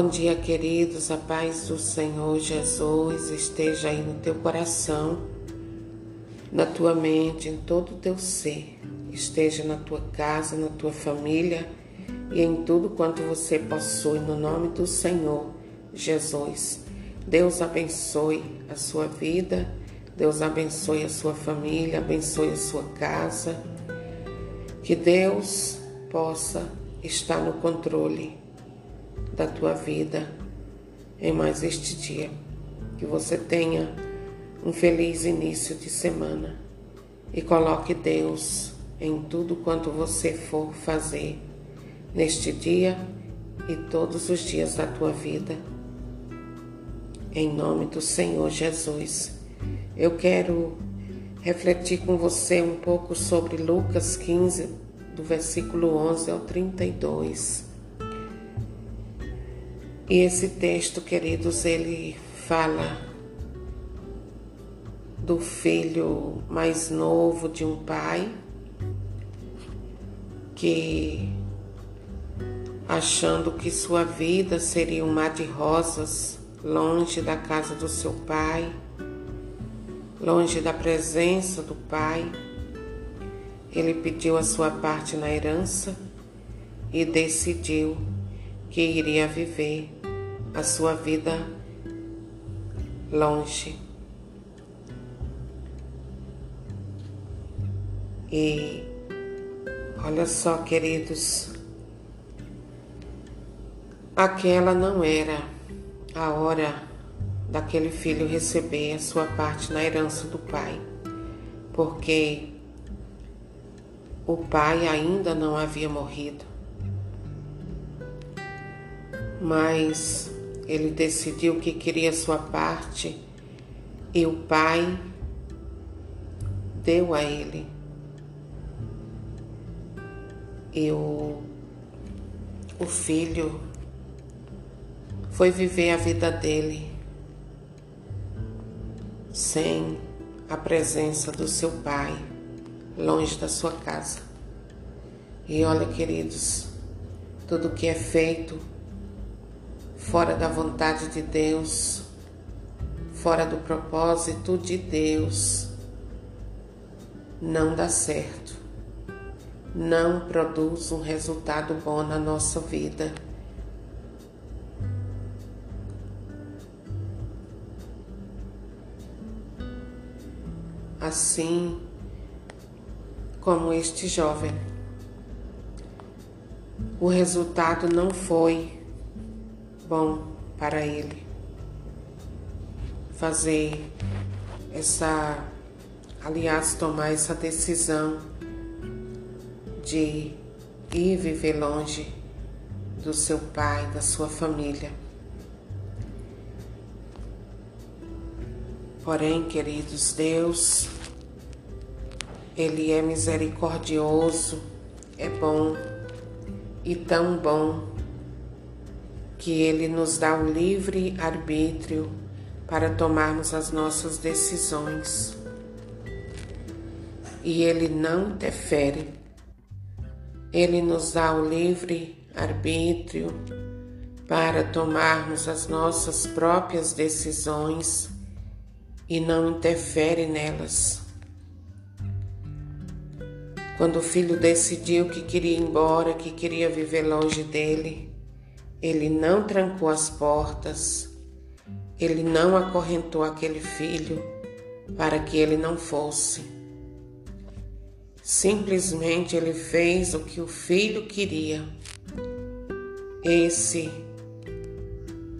Bom dia, queridos. A paz do Senhor Jesus esteja aí no teu coração, na tua mente, em todo o teu ser. Esteja na tua casa, na tua família e em tudo quanto você possui, no nome do Senhor Jesus. Deus abençoe a sua vida, Deus abençoe a sua família, abençoe a sua casa. Que Deus possa estar no controle da tua vida em mais este dia. Que você tenha um feliz início de semana e coloque Deus em tudo quanto você for fazer neste dia e todos os dias da tua vida. Em nome do Senhor Jesus, eu quero refletir com você um pouco sobre Lucas 15, do versículo 11 ao 32. E esse texto, queridos, ele fala do filho mais novo de um pai que, achando que sua vida seria um mar de rosas, longe da casa do seu pai, longe da presença do pai, ele pediu a sua parte na herança e decidiu que iria viver a sua vida longe. E olha só, queridos, aquela não era a hora daquele filho receber a sua parte na herança do pai, porque o pai ainda não havia morrido. Mas ele decidiu que queria sua parte e o pai deu a ele. E o, o filho foi viver a vida dele sem a presença do seu pai, longe da sua casa. E olha, queridos, tudo que é feito fora da vontade de Deus, fora do propósito de Deus, não dá certo, não produz um resultado bom na nossa vida. Assim como este jovem, o resultado não foi bom para ele fazer essa, aliás, tomar essa decisão de ir viver longe do seu pai, da sua família. Porém, queridos, Deus, Ele é misericordioso, é bom e tão bom que Ele nos dá o livre arbítrio para tomarmos as nossas decisões. E Ele não interfere. Ele nos dá o livre arbítrio para tomarmos as nossas próprias decisões e não interfere nelas. Quando o filho decidiu que queria ir embora, que queria viver longe dele, ele não trancou as portas, ele não acorrentou aquele filho para que ele não fosse. Simplesmente ele fez o que o filho queria. Esse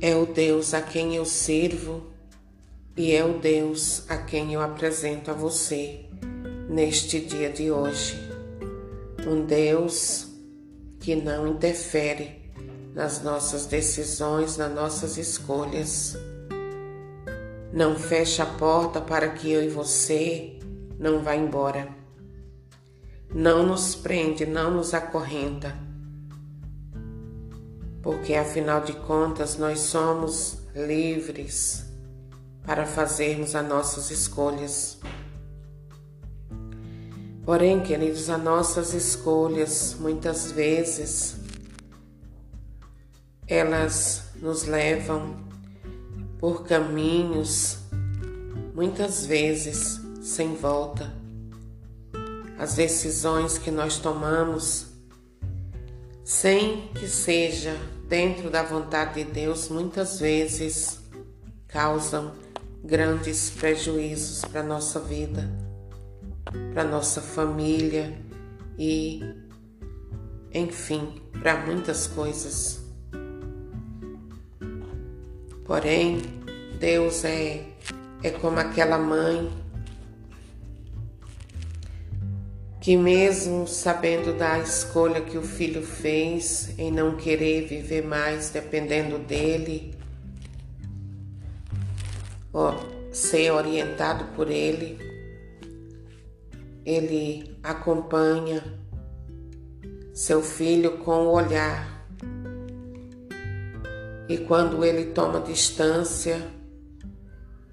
é o Deus a quem eu sirvo e é o Deus a quem eu apresento a você neste dia de hoje. Um Deus que não interfere nas nossas decisões, nas nossas escolhas. Não feche a porta para que eu e você não vá embora. Não nos prende, não nos acorrenta. Porque afinal de contas nós somos livres para fazermos as nossas escolhas. Porém, queridos, as nossas escolhas muitas vezes elas nos levam por caminhos muitas vezes sem volta. As decisões que nós tomamos, sem que seja dentro da vontade de Deus, muitas vezes causam grandes prejuízos para nossa vida, para nossa família e, enfim, para muitas coisas. Porém, Deus é, é como aquela mãe que, mesmo sabendo da escolha que o filho fez em não querer viver mais dependendo dele, ser orientado por ele, ele acompanha seu filho com o olhar e quando ele toma distância,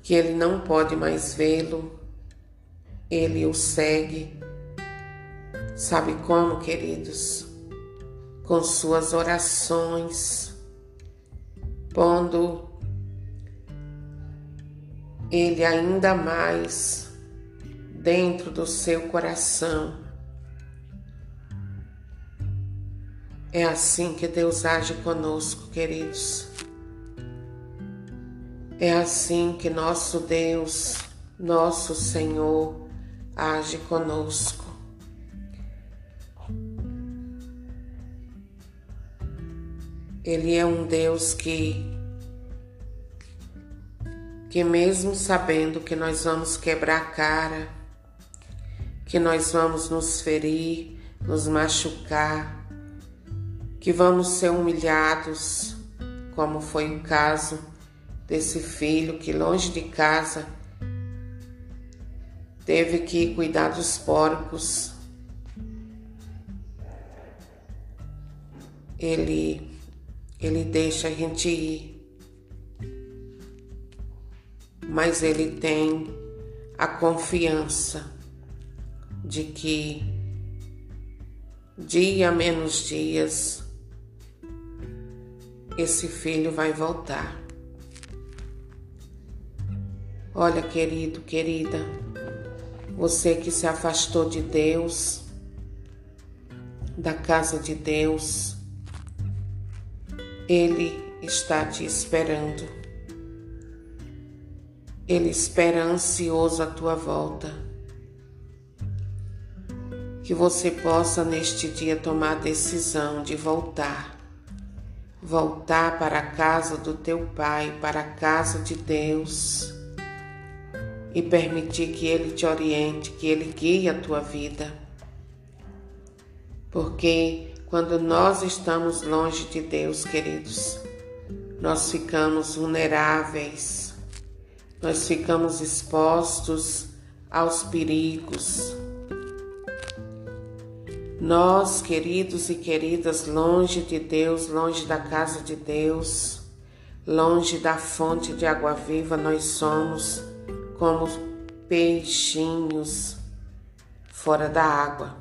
que ele não pode mais vê-lo, ele o segue. Sabe como, queridos? Com suas orações, pondo ele ainda mais dentro do seu coração É assim que Deus age conosco, queridos. É assim que nosso Deus, nosso Senhor, age conosco. Ele é um Deus que, que mesmo sabendo que nós vamos quebrar a cara, que nós vamos nos ferir, nos machucar, que vamos ser humilhados, como foi o caso desse filho que, longe de casa, teve que cuidar dos porcos. Ele, ele deixa a gente ir, mas ele tem a confiança de que dia menos dias esse filho vai voltar. Olha, querido, querida, você que se afastou de Deus, da casa de Deus, Ele está te esperando. Ele espera ansioso a tua volta. Que você possa neste dia tomar a decisão de voltar voltar para a casa do teu Pai, para a casa de Deus e permitir que Ele te oriente, que Ele guie a tua vida. Porque quando nós estamos longe de Deus, queridos, nós ficamos vulneráveis, nós ficamos expostos aos perigos nós, queridos e queridas, longe de Deus, longe da casa de Deus, longe da fonte de água viva, nós somos como peixinhos fora da água.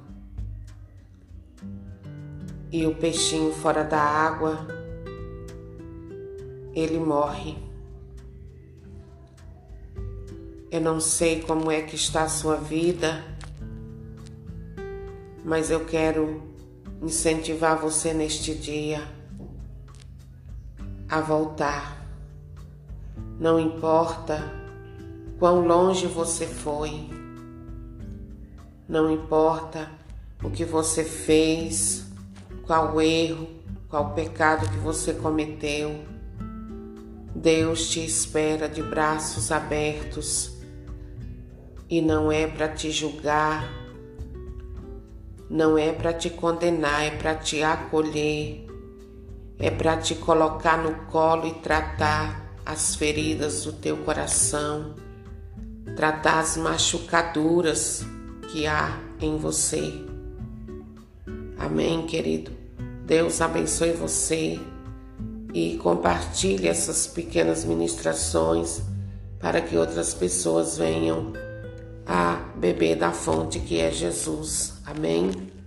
E o peixinho fora da água, ele morre. Eu não sei como é que está a sua vida mas eu quero incentivar você neste dia a voltar. Não importa quão longe você foi, não importa o que você fez, qual erro, qual pecado que você cometeu. Deus te espera de braços abertos e não é para te julgar, não é para te condenar, é para te acolher, é para te colocar no colo e tratar as feridas do teu coração, tratar as machucaduras que há em você. Amém, querido? Deus abençoe você e compartilhe essas pequenas ministrações para que outras pessoas venham a beber da fonte que é Jesus. Amém?